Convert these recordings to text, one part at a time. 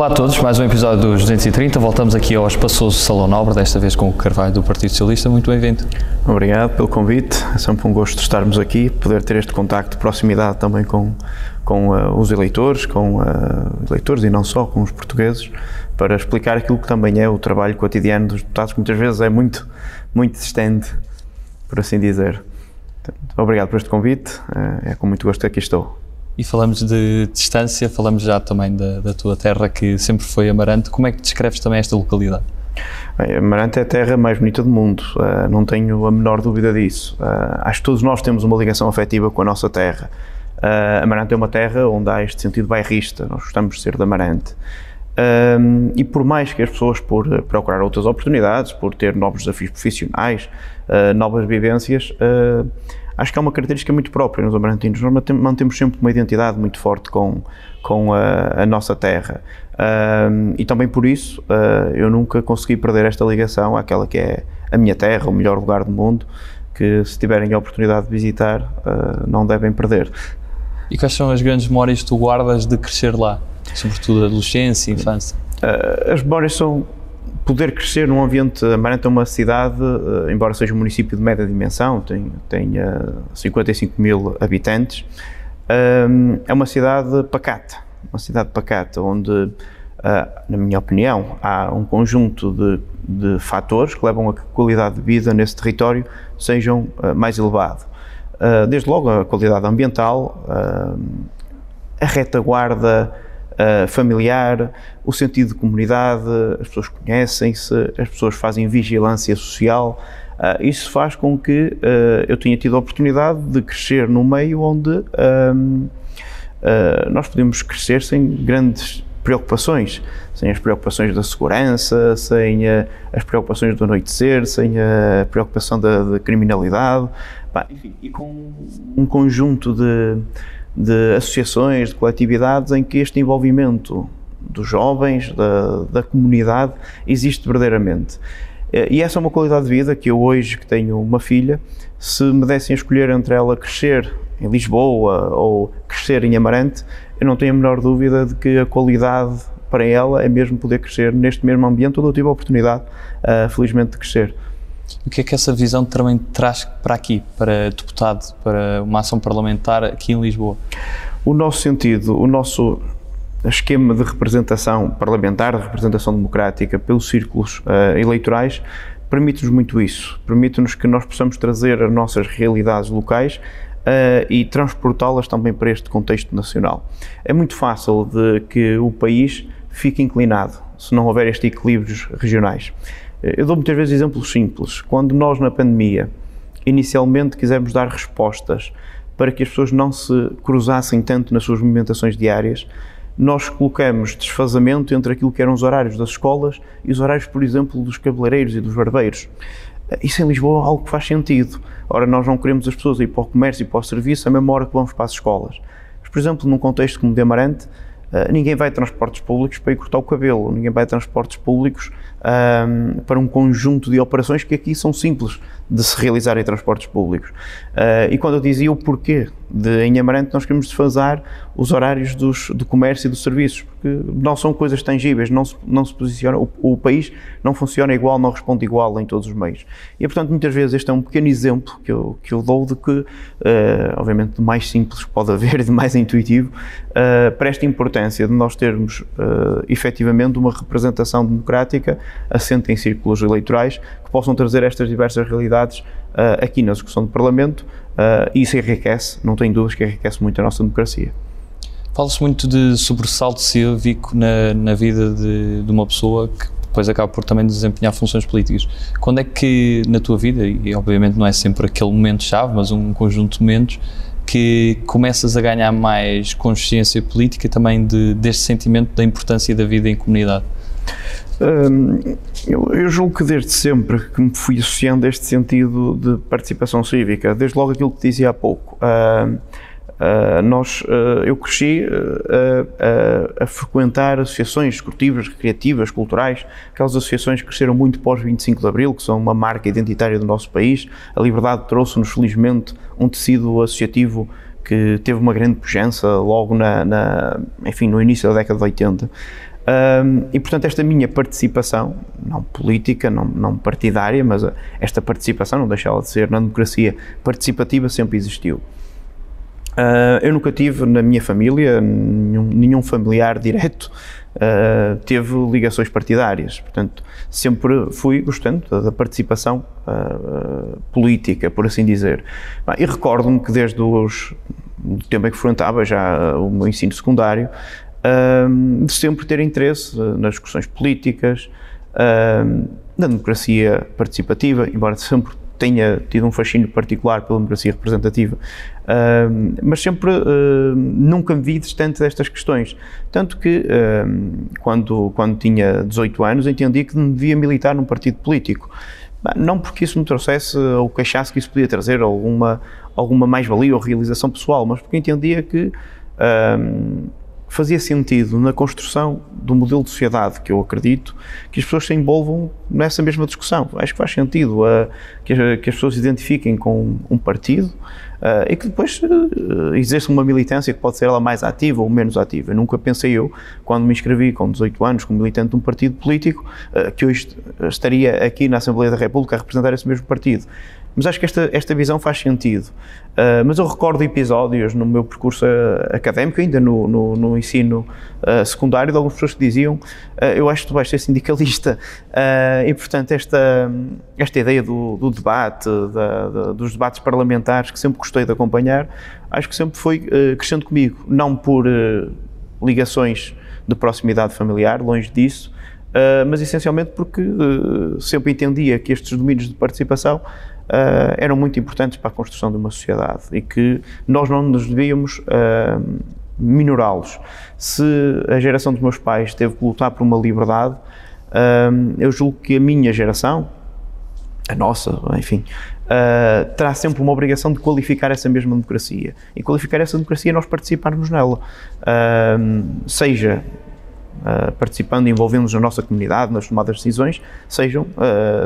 Olá a todos, mais um episódio dos 230. Voltamos aqui ao espaçoso Salão Nobre, desta vez com o Carvalho do Partido Socialista. Muito bem-vindo. Obrigado pelo convite. É sempre um gosto estarmos aqui, poder ter este contacto de proximidade também com, com uh, os eleitores, com uh, eleitores e não só, com os portugueses, para explicar aquilo que também é o trabalho cotidiano dos deputados, que muitas vezes é muito, muito distante, por assim dizer. Obrigado por este convite, uh, é com muito gosto que aqui estou. E falamos de distância, falamos já também da, da, tua terra, que sempre foi Amarante. Como é que descreves também esta localidade? Bem, Amarante é a terra mais bonita do mundo, uh, não tenho a menor dúvida disso. Uh, acho que todos nós temos uma ligação afetiva com a nossa terra. Uh, Amarante é uma terra onde há este sentido bairrista, nós gostamos de ser de Amarante. Um, e por mais que as pessoas, por procurar outras oportunidades, por ter novos desafios profissionais, uh, novas vivências, uh, acho que é uma característica muito própria nos amarantinos. Nós mantemos sempre uma identidade muito forte com, com a, a nossa terra. Um, e também por isso uh, eu nunca consegui perder esta ligação àquela que é a minha terra, o melhor lugar do mundo, que se tiverem a oportunidade de visitar, uh, não devem perder. E quais são as grandes memórias que tu guardas de crescer lá? Sobretudo adolescência, infância? Uh, as memórias são poder crescer num ambiente. Amarante é uma cidade, eh, embora seja um município de média dimensão, tem, tenha 55 mil habitantes, ehm, é uma cidade pacata. Uma cidade pacata, onde, eh, na minha opinião, há um conjunto de, de fatores que levam a que a qualidade de vida nesse território sejam eh, mais elevado. Desde logo a qualidade ambiental, a retaguarda uh, familiar, o sentido de comunidade, as pessoas conhecem-se, as pessoas fazem vigilância social. Uh, isso faz com que uh, eu tenha tido a oportunidade de crescer num meio onde nós podemos crescer sem grandes preocupações, sem as preocupações da segurança, sem as preocupações do anoitecer, sem a preocupação da, da criminalidade, enfim, e com um conjunto de, de associações, de coletividades em que este envolvimento dos jovens, da, da comunidade, existe verdadeiramente. Eh, e essa é uma qualidade de vida que eu hoje, que tenho uma filha, se me dessem a escolher entre ela crescer em Lisboa ou crescer em Amarante, eu não tenho a menor dúvida de que a qualidade para ela é mesmo poder crescer neste mesmo ambiente onde eu tive a oportunidade, uh, felizmente, de crescer. O que é que essa visão também traz para aqui, para deputado, para uma ação parlamentar aqui em Lisboa? O nosso sentido, o nosso esquema de representação parlamentar, de representação democrática pelos círculos uh, eleitorais, permite-nos muito isso. Permite-nos que nós possamos trazer as nossas realidades locais uh, e transportá-las também para este contexto nacional. É muito fácil de que o país fique inclinado se não houver estes equilíbrios regionais. Eu dou muitas vezes exemplos simples. Quando nós, na pandemia, inicialmente quisemos dar respostas para que as pessoas não se cruzassem tanto nas suas movimentações diárias, nós colocamos desfazamento entre aquilo que eram os horários das escolas e os horários, por exemplo, dos cabeleireiros e dos barbeiros. Isso em Lisboa é algo que faz sentido. Ora, nós não queremos as pessoas ir para o comércio e para o serviço a mesma hora que vamos para as escolas. Mas, por exemplo, num contexto como de Amarante, eh, ninguém vai a transportes públicos para ir cortar o cabelo, ninguém vai a transportes públicos um, para um conjunto de operações que aqui são simples de se realizar em transportes públicos. Uh, e quando eu dizia o porquê de em Amarante nós queremos desfasar os horários dos, do comércio e dos serviços, porque não são coisas tangíveis, não se, não se posiciona, o, o, país não funciona igual, não responde igual em todos os meios. E portanto, muitas vezes este é um pequeno exemplo que eu, que eu dou de que, uh, obviamente, de mais simples que pode haver, de mais intuitivo, uh, para esta importância de nós termos uh, efetivamente uma representação democrática assente em círculos eleitorais que possam trazer estas diversas realidades uh, aqui na execução do Parlamento uh, e isso enriquece, não tenho dúvidas que enriquece muito a nossa democracia. Fala-se muito de sobressalto cívico na, na vida de, de, uma pessoa que depois acaba por também desempenhar funções políticas. Quando é que na tua vida, e obviamente não é sempre aquele momento-chave, mas um conjunto de momentos, que começas a ganhar mais consciência política também de, deste sentimento da importância da vida em comunidade? eu, eu, julgo que desde sempre que me fui associando a este sentido de participação cívica, desde logo aquilo que dizia há pouco. Uh, uh, nós, uh, eu cresci a, a, frequentar associações esportivas, recreativas, culturais, aquelas associações que cresceram muito pós 25 de Abril, que são uma marca identitária do nosso país. A liberdade trouxe-nos, felizmente, um tecido associativo que teve uma grande pujança logo na, na, enfim, no início da década de 80. Um, e, portanto, esta minha participação, não política, não, não partidária, mas esta participação, não deixa ela de ser, na democracia participativa, sempre existiu. Uh, eu nunca tive na minha família, nenhum, nenhum familiar direto uh, teve ligações partidárias. Portanto, sempre fui gostando da, participação uh, política, por assim dizer. e recordo-me que desde os, o tempo em que frequentava já o meu ensino secundário, de sempre ter interesse nas discussões políticas, na democracia participativa, embora sempre tenha tido um fascínio particular pela democracia representativa, uh, mas sempre uh, nunca me vi distante destas questões. Tanto que, quando, quando tinha 18 anos, entendi que devia militar num partido político. Não porque isso me trouxesse ou queixasse que isso podia trazer alguma, alguma mais-valia ou realização pessoal, mas porque entendia que fazia sentido na construção do modelo de sociedade que eu acredito que as pessoas se envolvam nessa mesma discussão. Acho que faz sentido uh, que, que, as pessoas se identifiquem com um partido uh, e que depois uh, exerçam uma militância que pode ser ela mais ativa ou menos ativa. Nunca pensei eu, quando me inscrevi com 18 anos como militante de um partido político, que hoje estaria aqui na Assembleia da República a representar esse mesmo partido. Mas acho que esta, esta visão faz sentido. Uh, mas eu recordo episódios no meu percurso uh, académico, ainda no, no, no ensino uh, secundário, de algumas pessoas que diziam: Eu acho que tu vais ser sindicalista. e, portanto, esta, esta ideia do, do debate, da, da, dos debates parlamentares, que sempre gostei de acompanhar, acho que sempre foi crescendo comigo. Não por ligações de proximidade familiar, longe disso, mas essencialmente porque sempre entendia que estes domínios de participação uh, eram muito importantes para a construção de uma sociedade e que nós não nos devíamos uh, minorá-los. Se a geração dos meus pais teve que lutar por uma liberdade, uh, eu julgo que a minha geração, a nossa, enfim, Uh, terá sempre uma obrigação de qualificar essa mesma democracia. E qualificar essa democracia é nós participarmos nela. Uh, seja uh, participando e envolvendo-nos na nossa comunidade, nas tomadas de decisões, sejam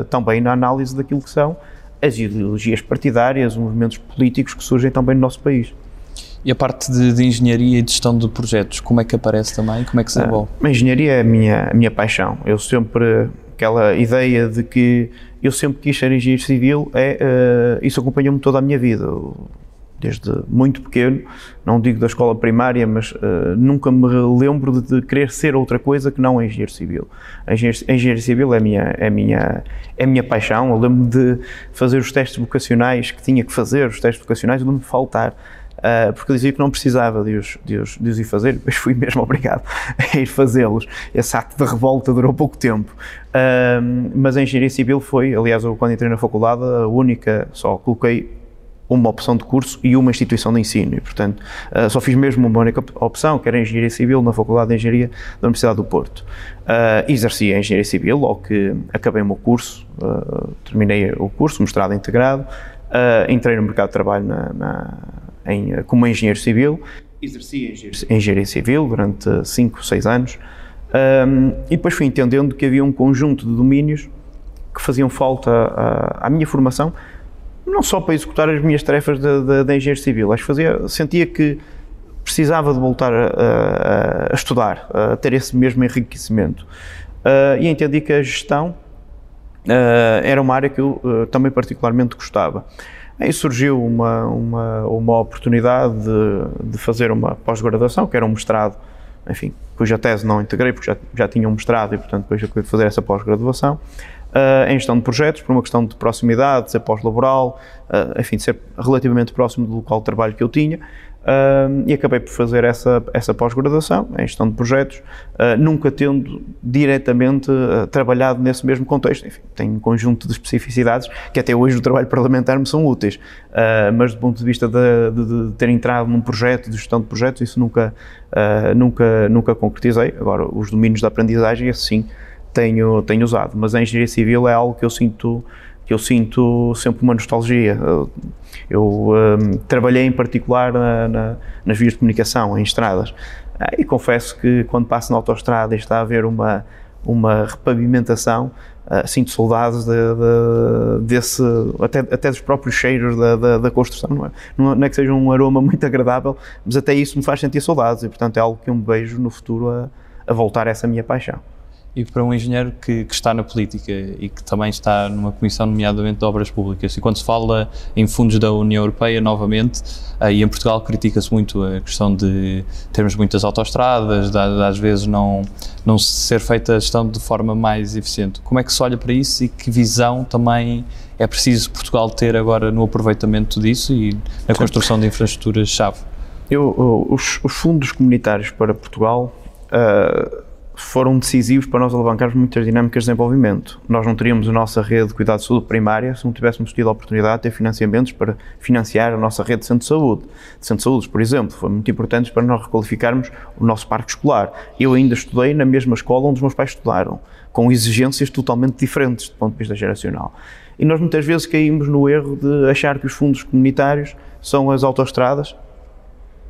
também na análise daquilo que são as ideologias partidárias, os movimentos políticos que surgem também no nosso país. E a parte de, de, engenharia e de gestão de projetos, como é que aparece também? Como é que se desenvolve? a engenharia é a minha, a minha paixão. Eu sempre, aquela ideia de que eu sempre quis ser engenheiro civil, é, uh, isso acompanhou-me toda a minha vida desde muito pequeno, não digo da escola primária, mas uh, nunca me lembro de, de, querer ser outra coisa que não engenheiro civil. Engenheiro, engenheiro civil é a minha, é minha, é minha paixão. Eu lembro de fazer os testes vocacionais que tinha que fazer, os testes vocacionais, eu lembro de faltar. Uh, porque dizia que não precisava de os, de, os, de os ir fazer, depois fui mesmo obrigado a ir fazê-los. Esse ato de revolta durou pouco tempo. Uh, mas a engenharia civil foi, aliás, eu quando entrei na faculdade, a única, só coloquei uma opção de curso e uma instituição de ensino. E, portanto, uh, só fiz mesmo uma única opção, que era Engenharia Civil, na Faculdade de Engenharia da Universidade do Porto. Uh, exerci a Engenharia Civil, logo que acabei o meu curso, uh, terminei o curso, mestrado integrado, entrei no mercado de trabalho na, na, em, como engenheiro civil, exerci a Engenharia Civil durante 5, 6 anos, um, e depois fui entendendo que havia um conjunto de domínios que faziam falta à, à minha formação, não só para executar as minhas tarefas de engenheiro civil, acho que fazia, sentia que precisava de voltar a, a, a estudar, a ter esse mesmo enriquecimento. Uh, e entendi que a gestão uh, era uma área que eu uh, também particularmente gostava. Aí surgiu uma, uma, uma oportunidade de, de fazer uma pós-graduação, que era um mestrado, enfim, cuja tese não integrei, porque já, já tinha um mestrado e, portanto, depois eu de fazer essa pós-graduação uh, em gestão de projetos, por uma questão de proximidade, de ser pós-laboral, uh, enfim, de ser relativamente próximo do local de trabalho que eu tinha. Uh, e acabei por fazer essa, essa pós-graduação em gestão de projetos, uh, nunca tendo diretamente uh, trabalhado nesse mesmo contexto. Enfim, tem um conjunto de especificidades que até hoje no trabalho parlamentar me são úteis, mas do ponto de vista de, de, de, ter entrado num projeto, de gestão de projetos, isso nunca, nunca, nunca concretizei. Agora, os domínios da aprendizagem, assim, tenho, tenho usado, mas a engenharia civil é algo que eu sinto que eu sinto sempre uma nostalgia. Eu um, trabalhei em particular na, na, nas vias de comunicação, em estradas, ah, e confesso que quando passo na autoestrada e está a haver uma, uma repavimentação, uh, sinto saudades de, de, desse, até, até dos próprios cheiros da, da, da construção. Não é? não é que seja um aroma muito agradável, mas até isso me faz sentir saudades e, portanto, é algo que eu me vejo no futuro a a voltar a essa minha paixão. E para um engenheiro que, que, está na política e que também está numa comissão, nomeadamente de obras públicas, e quando se fala em fundos da União Europeia, novamente, aí em Portugal critica-se muito a questão de termos muitas autoestradas, de, de, às vezes não, não ser feita a gestão de forma mais eficiente. Como é que se olha para isso e que visão também é preciso Portugal ter agora no aproveitamento disso e na construção de infraestruturas-chave? Eu, os, os, fundos comunitários para Portugal. Uh, foram decisivos para nós alavancarmos muitas dinâmicas de desenvolvimento. Nós não teríamos a nossa rede de cuidado de saúde primária se não tivéssemos tido a oportunidade de ter financiamentos para financiar a nossa rede de centro de saúde. De centro de saúde, por exemplo, foi muito importante para nós requalificarmos o nosso parque escolar. Eu ainda estudei na mesma escola onde os meus pais estudaram, com exigências totalmente diferentes do ponto de vista geracional. E nós muitas vezes caímos no erro de achar que os fundos comunitários são as autoestradas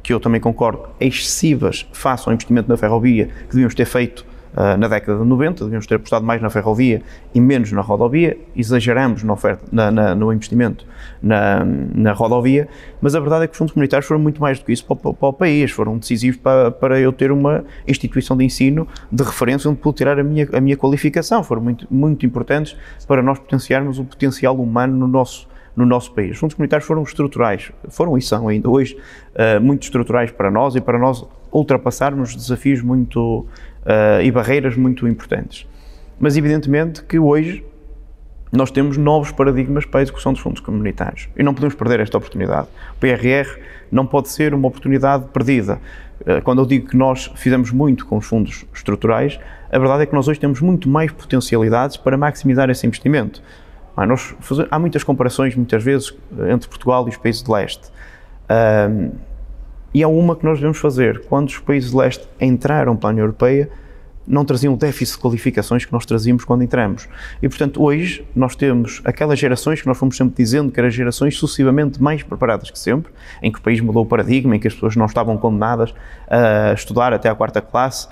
que eu também concordo, excessivas face ao investimento na ferrovia que devíamos ter feito uh, na década de 90, devíamos ter apostado mais na ferrovia e menos na rodovia, exageramos na oferta, na, na, no investimento na, na, rodovia, mas a verdade é que os fundos comunitários foram muito mais do que isso para, para, o país, foram decisivos para, para, eu ter uma instituição de ensino de referência onde pude tirar a minha, a minha qualificação, foram muito, muito importantes para nós potenciarmos o potencial humano no nosso no nosso país. Os fundos comunitários foram estruturais, foram e são ainda hoje uh, muito estruturais para nós e para nós ultrapassarmos desafios muito uh, e barreiras muito importantes. Mas evidentemente que hoje nós temos novos paradigmas para a execução dos fundos comunitários e não podemos perder esta oportunidade. O PRR não pode ser uma oportunidade perdida. Eh, quando eu digo que nós fizemos muito com os fundos estruturais, a verdade é que nós hoje temos muito mais potencialidades para maximizar esse investimento. Ah, nós há muitas comparações, muitas vezes, entre Portugal e os países de leste. Um, e há uma que nós devemos fazer. Quando os países de leste entraram para a União Europeia, não traziam o déficit de qualificações que nós trazíamos quando entramos. E, portanto, hoje nós temos aquelas gerações que nós fomos sempre dizendo que eram gerações sucessivamente mais preparadas que sempre, em que o país mudou o paradigma, em que as pessoas não estavam condenadas a estudar até à quarta classe.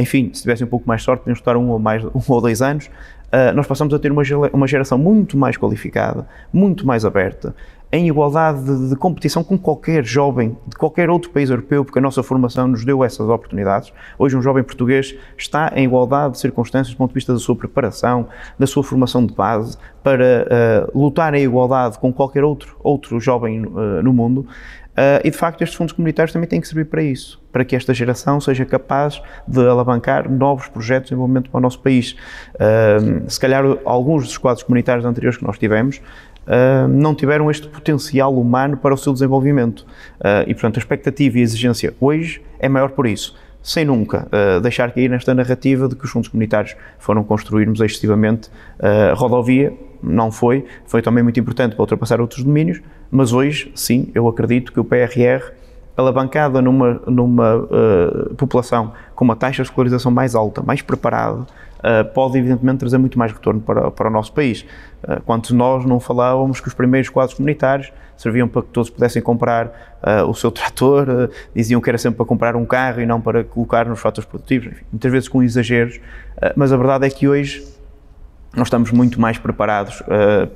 Enfim, se tivessem um pouco mais sorte, podiam estudar um ou, mais, um ou dois anos. Uh, nós passamos a ter uma, uma geração muito mais qualificada, muito mais aberta, em igualdade de, de, competição com qualquer jovem de qualquer outro país europeu, porque a nossa formação nos deu essas oportunidades. Hoje, um jovem português está em igualdade de circunstâncias do ponto de vista da sua preparação, da sua formação de base, para uh, lutar em igualdade com qualquer outro, outro jovem uh, no mundo. Uh, e de facto, estes fundos comunitários também têm que servir para isso, para que esta geração seja capaz de alavancar novos projetos de desenvolvimento para o nosso país. Uh, se calhar, alguns dos quadros comunitários anteriores que nós tivemos uh, não tiveram este potencial humano para o seu desenvolvimento. e, portanto, a expectativa e a exigência hoje é maior por isso sem nunca uh, deixar cair nesta narrativa de que os fundos comunitários foram construirmos excessivamente uh, rodovia. Não foi, foi também muito importante para ultrapassar outros domínios, mas hoje, sim, eu acredito que o PRR, alavancada numa, numa uh, população com uma taxa de escolarização mais alta, mais preparada, uh, pode evidentemente trazer muito mais retorno para, para o nosso país. Uh, quanto nós não falávamos que os primeiros quadros comunitários serviam para que todos pudessem comprar o seu trator, diziam que era sempre para comprar um carro e não para colocar nos fatores produtivos, enfim, muitas vezes com exageros, mas a verdade é que hoje nós estamos muito mais preparados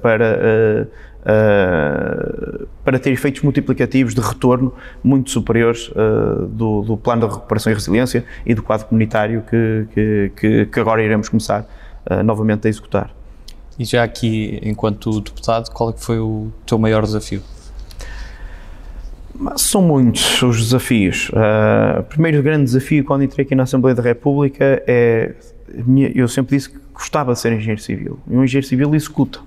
para Uh, para ter efeitos multiplicativos de retorno muito superiores uh, do, do, plano de recuperação e resiliência e do quadro comunitário que, que, que agora iremos começar uh, novamente a executar. E já aqui, enquanto deputado, qual é que foi o teu maior desafio? São muitos os desafios. o primeiro grande desafio quando entrei aqui na Assembleia da República é, eu sempre disse que gostava de ser engenheiro civil. E um engenheiro civil executa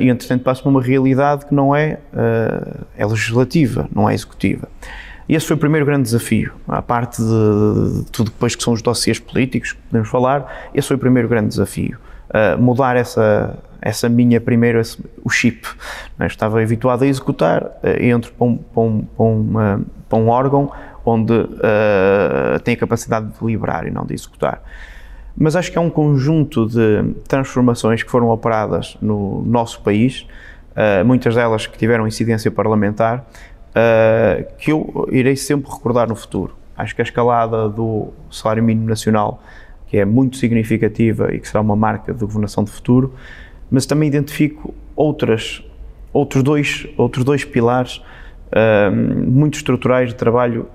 e entretanto passa para uma realidade que não é, uh, é legislativa, não é executiva. E esse foi o primeiro grande desafio, à parte de, de, tudo depois que são os dossiês políticos que podemos falar, esse foi o primeiro grande desafio. Uh, mudar essa, essa minha primeira, o chip. É? Estava habituado a executar, entro para um, para um, para para um órgão onde tem a capacidade de deliberar e não de executar. Mas acho que é um conjunto de transformações que foram operadas no nosso país, uh, muitas delas que tiveram incidência parlamentar, uh, que eu irei sempre recordar no futuro. Acho que a escalada do salário mínimo nacional, que é muito significativa e que será uma marca de governação de futuro, mas também identifico outras, outros, dois, outros dois pilares uh, muito estruturais de trabalho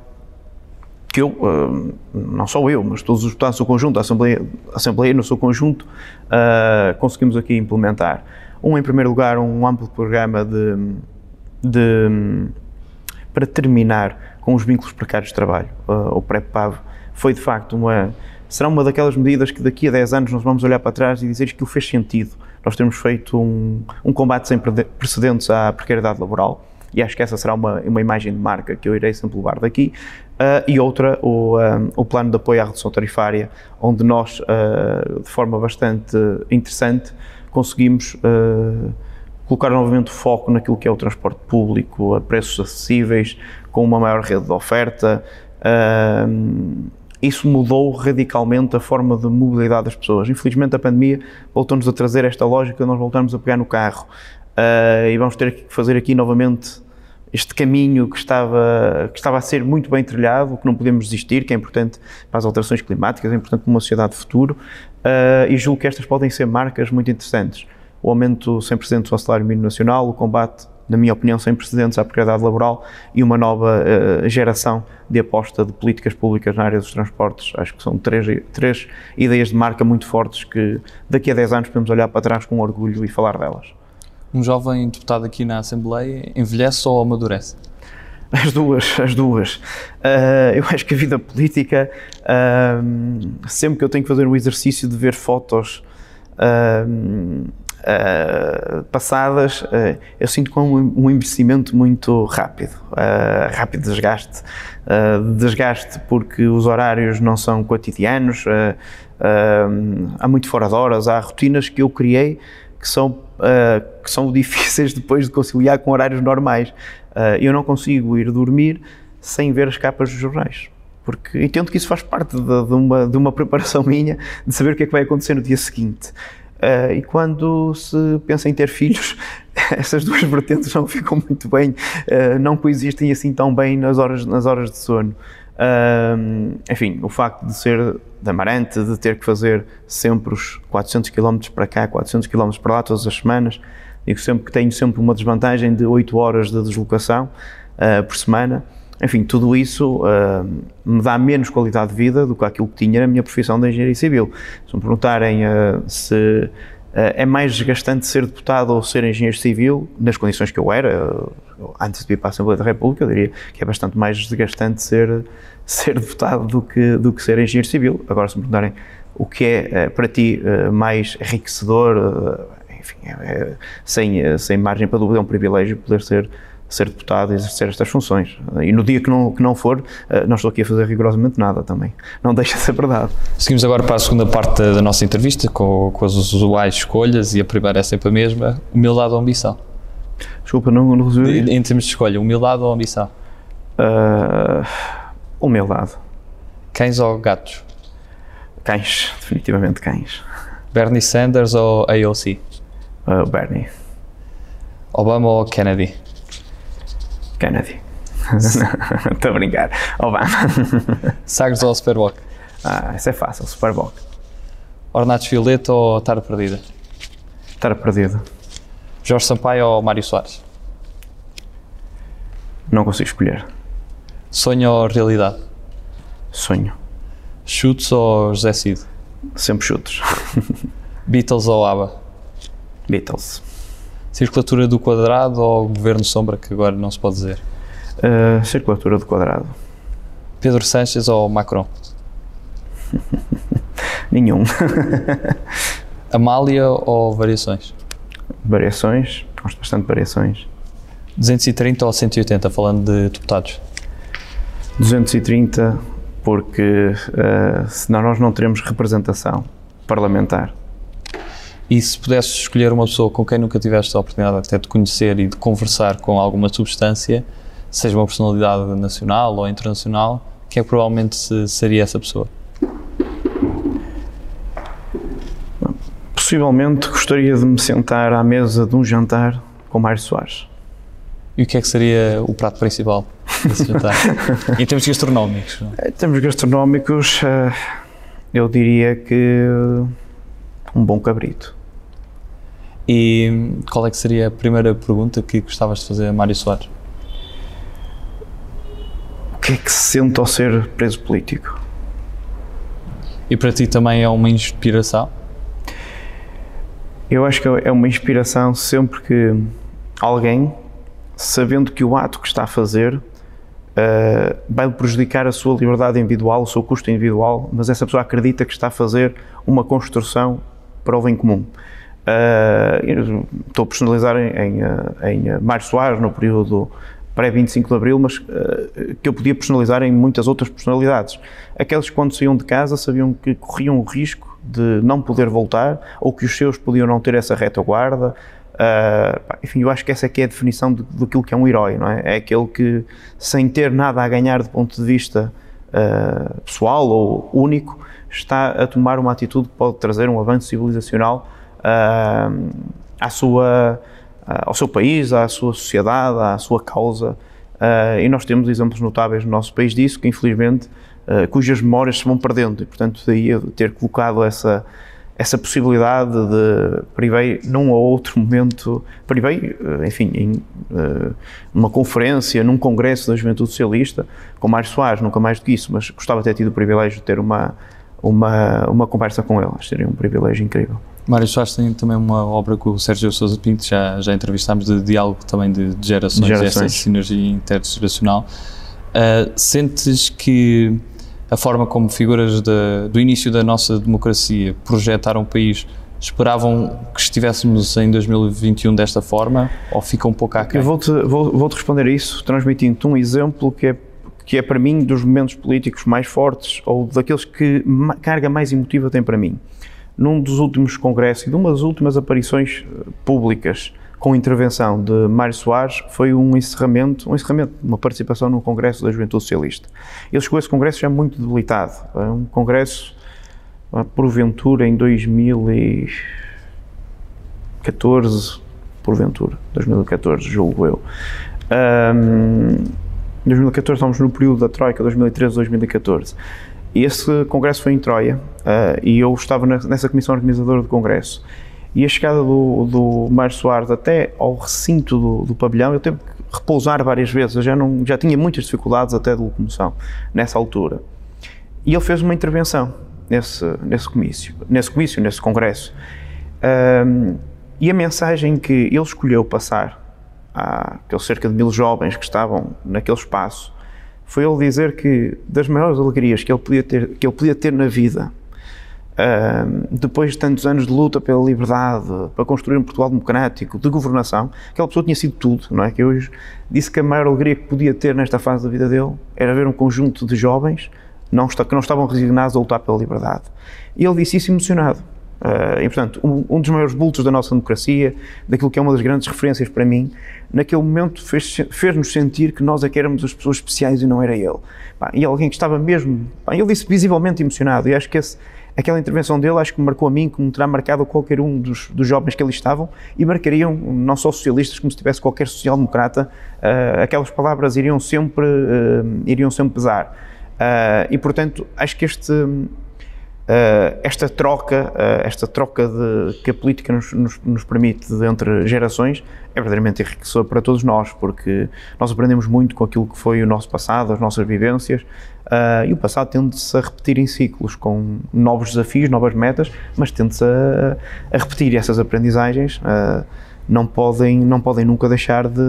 que eu, uh, não só eu, mas todos os deputados do conjunto, a Assembleia, a Assembleia no seu conjunto, uh, conseguimos aqui implementar. Um, em primeiro lugar, um amplo programa de, de para terminar com os vínculos precários de trabalho. Uh, o PrEP-PAV foi, de facto, uma será uma daquelas medidas que daqui a 10 anos nós vamos olhar para trás e dizer que aquilo fez sentido. Nós temos feito um, um combate sem precedentes à precariedade laboral e acho que essa será uma, uma imagem de marca que eu irei sempre levar daqui. Uh, e outra, o, um, o plano de apoio à redução tarifária, onde nós, uh, de forma bastante interessante, conseguimos uh, colocar novamente foco naquilo que é o transporte público a preços acessíveis, com uma maior rede de oferta. isso mudou radicalmente a forma de mobilidade das pessoas. Infelizmente, a pandemia voltou-nos a trazer esta lógica, nós voltamos a pegar no carro. e vamos ter que fazer aqui novamente este caminho que estava, que estava a ser muito bem trilhado, que não podemos desistir, que é importante para as alterações climáticas, é importante para uma sociedade de futuro, uh, e julgo que estas podem ser marcas muito interessantes. O aumento sem precedentes ao salário mínimo nacional, o combate, na minha opinião, sem precedentes à precariedade laboral e uma nova uh, geração de aposta de políticas públicas na área dos transportes. Acho que são três, três ideias de marca muito fortes que daqui a 10 anos podemos olhar para trás com orgulho e falar delas um jovem deputado aqui na Assembleia envelhece ou amadurece? As duas, as duas. Uh, eu acho que a vida política, uh, sempre que eu tenho que fazer um exercício de ver fotos uh, passadas, eu sinto como um investimento muito rápido, rápido desgaste. desgaste porque os horários não são cotidianos, há muito fora de horas, há rotinas que eu criei que são, uh, que são difíceis depois de conciliar com horários normais. Uh, eu não consigo ir dormir sem ver as capas dos jornais. Porque entendo que isso faz parte de, de, uma, de uma preparação minha de saber o que é que vai acontecer no dia seguinte. Uh, e quando se pensa em ter filhos, essas duas vertentes não ficam muito bem, uh, não coexistem assim tão bem nas horas, nas horas de sono. Uh, enfim, o facto de ser da Amarante, de ter que fazer sempre os 400 km para cá, 400 km para lá todas as semanas. Digo sempre que tenho sempre uma desvantagem de 8 horas de deslocação uh, por semana. Enfim, tudo isso uh, me dá menos qualidade de vida do que aquilo que tinha na minha profissão de engenharia civil. Se me perguntarem uh, se é mais desgastante ser deputado ou ser engenheiro civil, nas condições que eu era, antes de vir para a Assembleia da República, eu diria que é bastante mais desgastante ser ser deputado do que, do que ser engenheiro civil. Agora, se me perguntarem o que é eh, para ti eh, mais enriquecedor, eh, enfim, é, é, sem, sem margem para dúvida, é um privilégio poder ser ser deputado e exercer estas funções. E no dia que não, que não for, não estou aqui a fazer rigorosamente nada também. Não deixa de ser verdade. Seguimos agora para a segunda parte da nossa entrevista, com, com as usuais escolhas, e a primeira é sempre a mesma: humildade ou ambição? Desculpa, não, não resolvi. Em termos de escolha, humildade ou ambição? Uh Humildade. Cães ou gatos? Cães, definitivamente cães. Bernie Sanders ou AOC? Uh, Bernie. Obama ou Kennedy? Kennedy. Estou a brincar. Obama. Sagres ou Superboc? Ah, isso é fácil, Superboc. Ornatos Violeta ou Tara Perdida? Tara Perdida. Jorge Sampaio ou Mário Soares? Não consigo escolher. Sonho ou realidade? Sonho. Chutes ou José Cid? Sempre chutes. Beatles ou ABBA? Beatles. Circulatura do quadrado ou governo sombra, que agora não se pode dizer? Uh, circulatura do quadrado. Pedro Sánchez ou Macron? Nenhum. Amália ou variações? Variações, gosto bastante de variações. 230 ou 180, falando de deputados? 230, porque uh, senão nós não teremos representação parlamentar. E se pudesses escolher uma pessoa com quem nunca tiveste a oportunidade até de conhecer e de conversar com alguma substância, seja uma personalidade nacional ou internacional, quem é que provavelmente seria essa pessoa? Possivelmente gostaria de me sentar à mesa de um jantar com Mário Soares. E o que é que seria o prato principal? em termos gastronómicos? Em termos gastronómicos, eh, eu diria que um bom cabrito. E qual é que seria a primeira pergunta que gostavas de fazer a Mário Soares? que é que se sente ao ser preso político. E para ti também é uma inspiração? Eu acho que é uma inspiração sempre que alguém, sabendo que o ato que está a fazer uh, vai prejudicar a sua liberdade individual, o seu custo individual, mas essa pessoa acredita que está a fazer uma construção para o bem comum. Uh, estou a personalizar em, em, eh, em Mário Soares no período pré-25 de Abril, mas uh, que eu podia personalizar em muitas outras personalidades. Aqueles que quando saíam de casa sabiam que corriam o risco de não poder voltar ou que os seus podiam não ter essa retaguarda, Uh, enfim, eu acho que essa é é a definição do, do que é um herói, não é? É aquele que, sem ter nada a ganhar do ponto de vista uh, pessoal ou único, está a tomar uma atitude que pode trazer um avanço civilizacional uh, à sua, ao seu país, à sua sociedade, à sua causa. E nós temos exemplos notáveis no nosso país disso, que infelizmente, cujas memórias se vão perdendo. E, portanto, daí eu ter colocado essa essa possibilidade de privei num ou outro momento, privei, eh, enfim, em uh, uma conferência, num congresso da Juventude Socialista, com Mário Soares, nunca mais do que isso, mas gostava de ter tido o privilégio de ter uma, uma, uma conversa com ele, seria um privilégio incrível. Mário Soares tem também uma obra com o Sérgio Sousa Pinto, já, já entrevistámos, de diálogo também de, de gerações, de gerações. essa sinergia intergeracional. Uh, sentes que a forma como figuras de, do início da nossa democracia projetaram o país esperavam que estivéssemos em 2021 desta forma ou fica um pouco aquém? Eu vou-te vou, vou -te responder a isso transmitindo-te um exemplo que é, que é para mim dos momentos políticos mais fortes ou daqueles que carga mais emotiva tem para mim. Num dos últimos congressos e de uma das últimas aparições eh, públicas com intervenção de Mário Soares, foi um encerramento, um encerramento, uma participação no Congresso da Juventude Socialista. Ele chegou a esse Congresso já muito debilitado. É um Congresso, porventura, em 2014, porventura, 2014, julgo eu. Um, 2014 estamos no período da Troika, 2013-2014. E esse congresso foi em Troia uh, e eu estava nessa comissão organizadora do congresso. E a chegada do, do Mário Soares até ao recinto do, do pavilhão, eu teve que repousar várias vezes, eu já, não, já tinha muitas dificuldades até de locomoção nessa altura. E ele fez uma intervenção nesse, nesse comício, nesse comício, nesse congresso. Um, e a mensagem que ele escolheu passar àqueles cerca de mil jovens que estavam naquele espaço foi ele dizer que das maiores alegrias que ele podia ter, que ele podia ter na vida Uh, depois de tantos anos de luta pela liberdade, para construir um Portugal democrático, de governação, aquela pessoa tinha sido tudo, não é? Que hoje disse que a maior alegria que podia ter nesta fase da vida dele era ver um conjunto de jovens não que não estavam resignados a lutar pela liberdade. E ele disse isso emocionado. Uh, e, portanto, um, um, dos maiores bultos da nossa democracia, daquilo que é uma das grandes referências para mim, naquele momento fez-nos fez sentir que nós é que éramos as pessoas especiais e não era ele. e alguém que estava mesmo, ele disse visivelmente emocionado, e acho que esse aquela intervenção dele acho que marcou a mim, como terá marcado qualquer um dos, dos jovens que ali estavam, e marcariam não só socialistas, como se tivesse qualquer social-democrata, uh, aquelas palavras iriam sempre, uh, iriam sempre pesar. E, portanto, acho que este, esta troca, esta troca de, que a política nos, nos, nos permite entre gerações é verdadeiramente enriquecedor para todos nós, porque nós aprendemos muito com aquilo que foi o nosso passado, as nossas vivências, Uh, e o passado tende-se a repetir em ciclos, com novos desafios, novas metas, mas tende-se a, a, repetir e essas aprendizagens uh, não, podem, não podem nunca deixar de,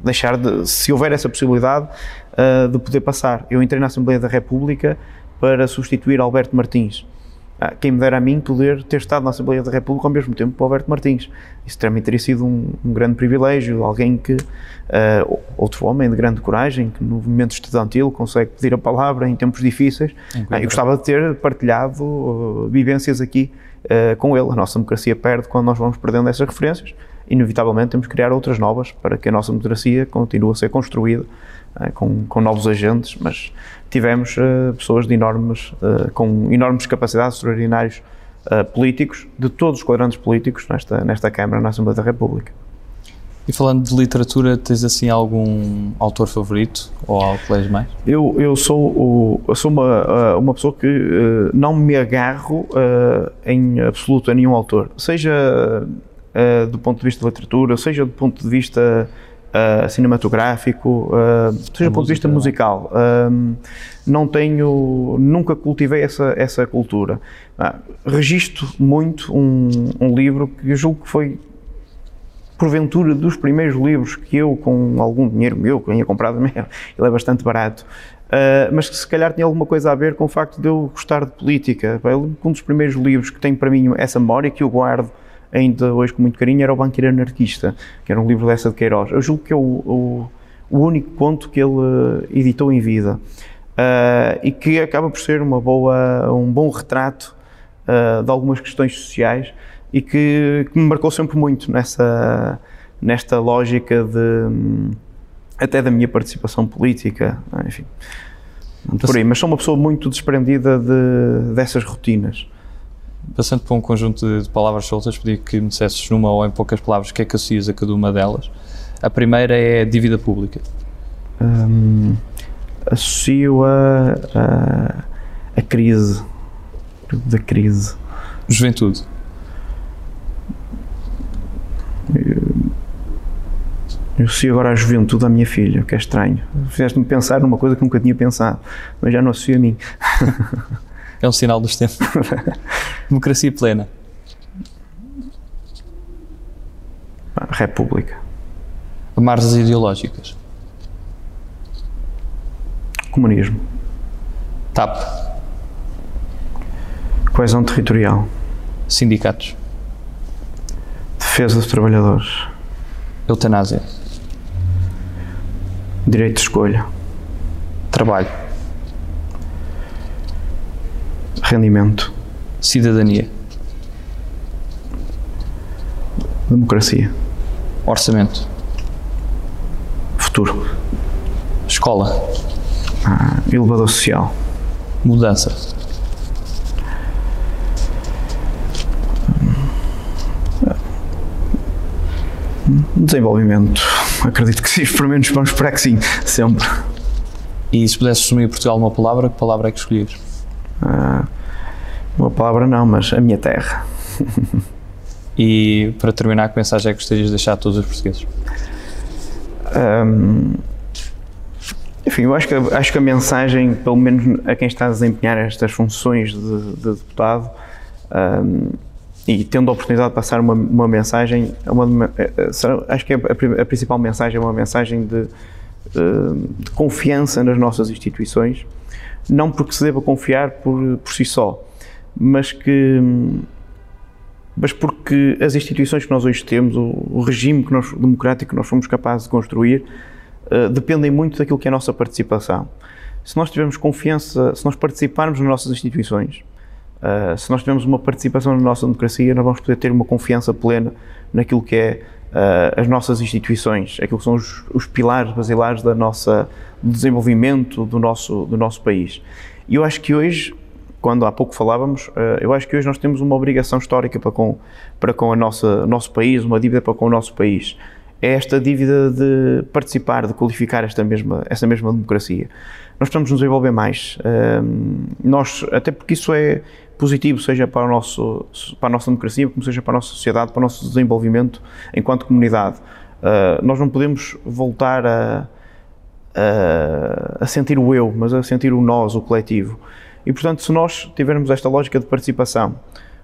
deixar de, se houver essa possibilidade, uh, de poder passar. Eu entrei na Assembleia da República para substituir Alberto Martins. Ah, quem me dera a mim poder ter estado na Assembleia da República ao mesmo tempo que Alberto Martins. Isso também teria sido um, um grande privilégio, alguém que, uh, outro homem de grande coragem, que no movimento estudantil consegue pedir a palavra em tempos difíceis. Ah, eu gostava de ter partilhado uh, vivências aqui uh, com ele. A nossa democracia perde quando nós vamos perdendo essas referências. Inevitavelmente temos que criar outras novas para que a nossa democracia continue a ser construída com, com novos agentes, mas tivemos uh, pessoas de enormes, uh, com enormes capacidades, extraordinários políticos, de todos os quadrantes políticos nesta, nesta Câmara, na Assembleia da República. E falando de literatura, tens assim algum autor favorito ou algo que lês mais? Eu, eu sou, o, eu sou uma, uma pessoa que uh, não me agarro uh, em absoluto a nenhum autor, seja uh, do ponto de vista da literatura, seja do ponto de vista uh, cinematográfico, uh, seja do ponto de vista musical. Uh, não tenho, nunca cultivei essa, essa cultura. registro muito um, um livro que eu julgo que foi porventura dos primeiros livros que eu, com algum dinheiro meu, que eu tinha comprado, ele é bastante barato, uh, mas que se calhar tinha alguma coisa a ver com o facto de eu gostar de política. Um dos primeiros livros que tem para mim essa memória, que eu guardo ainda hoje com muito carinho, era O Banqueiro Anarquista, que era um livro dessa de Queiroz. Eu julgo que é o, o, o único conto que ele editou em vida. Uh, e que acaba por ser uma boa, um bom retrato uh, de algumas questões sociais e que, que, me marcou sempre muito nessa, nesta lógica de até da minha participação política, enfim. Por aí, mas sou uma pessoa muito desprendida de, dessas rotinas. Passando por um conjunto de, de palavras soltas, pedi que me dissesses numa ou em poucas palavras o que é que associas a cada uma delas. A primeira é a dívida pública. Hum, associo a, a, a crise, da crise. Juventude. Eu associo agora a juventude à minha filha, que é estranho. Fizeste-me pensar numa coisa que nunca tinha pensado, mas já não associo a mim. É um sinal dos tempos. Democracia plena. República. Margens ideológicas. Comunismo. TAP. Coesão territorial. Sindicatos. Defesa dos trabalhadores. Eutanásia. Direito de escolha. Trabalho. Rendimento. Cidadania. Democracia. Orçamento. Futuro. Escola. Ah, elevador social. Mudança. Desenvolvimento. Acredito que sim, pelo menos vamos esperar que sim, sempre. E se pudesse assumir Portugal uma palavra, que palavra é que escolhias? Ah, uma palavra não, mas a minha terra. e para terminar, que mensagem é que gostarias de deixar a todos os portugueses? Um, enfim, eu acho que, acho que a mensagem, pelo menos a quem está a desempenhar estas funções de, de deputado, um, e tendo a oportunidade de passar uma, uma mensagem, uma, eh, eh, acho que a, a, principal mensagem é uma mensagem de, de, confiança nas nossas instituições, não porque se deva confiar por, por si só, mas que mas porque as instituições que nós hoje temos, o, regime que nós, democrático que nós fomos capazes de construir, uh, dependem muito daquilo que é a nossa participação. Se nós tivermos confiança, se nós participarmos nas nossas instituições, Uh, se nós tivermos uma participação na nossa democracia, nós vamos poder ter uma confiança plena naquilo que é uh, as nossas instituições, aquilo que são os, os, pilares basilares da nossa, do desenvolvimento do nosso, do nosso país. E eu acho que hoje, quando há pouco falávamos, uh, eu acho que hoje nós temos uma obrigação histórica para com, para com a nossa, nosso país, uma dívida para com o nosso país. É esta dívida de participar, de qualificar esta mesma, esta mesma democracia. Nós precisamos nos envolver mais. nós, até porque isso é, positivo, seja para, o nosso, para a nossa democracia, como seja para a nossa sociedade, para o nosso desenvolvimento enquanto comunidade. Uh, nós não podemos voltar a, a, a, sentir o eu, mas a sentir o nós, o coletivo. E, portanto, se nós tivermos esta lógica de participação,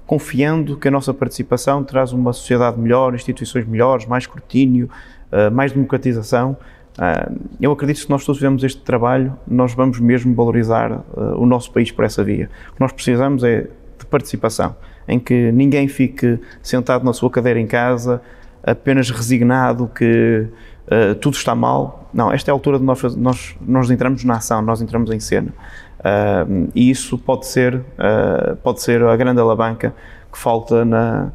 confiando que a nossa participação traz uma sociedade melhor, instituições melhores, mais escrutínio, uh, mais democratização, Uh, eu acredito que se nós todos fizermos este trabalho, nós vamos mesmo valorizar uh, o nosso país por essa via. O que nós precisamos é de participação, em que ninguém fique sentado na sua cadeira em casa, apenas resignado que tudo está mal. Não, esta é a altura de nós, nós, nós entramos na ação, nós entramos em cena. E isso pode ser, pode ser a grande alavanca que falta na,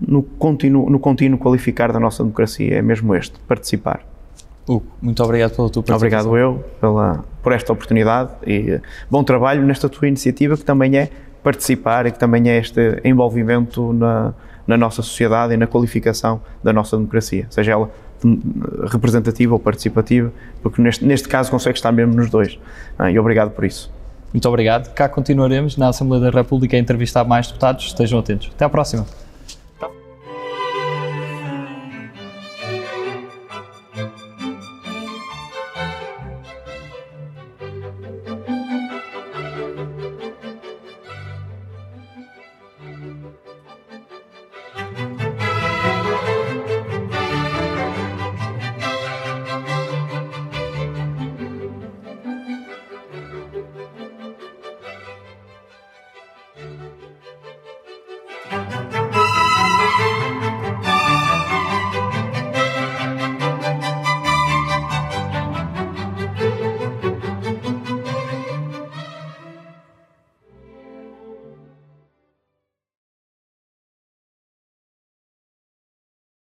no, contínuo, no contínuo qualificar da nossa democracia, é mesmo este, participar. Hugo, muito obrigado pela tua participação. Obrigado eu pela, por esta oportunidade e bom trabalho nesta tua iniciativa que também é participar e que também é este envolvimento na, na nossa sociedade e na qualificação da nossa democracia, seja ela representativa ou participativa, porque neste, neste caso consegue estar mesmo nos dois. Ah, e obrigado por isso. Muito obrigado. Cá continuaremos na Assembleia da República a entrevistar mais deputados. Estejam atentos. Até à próxima.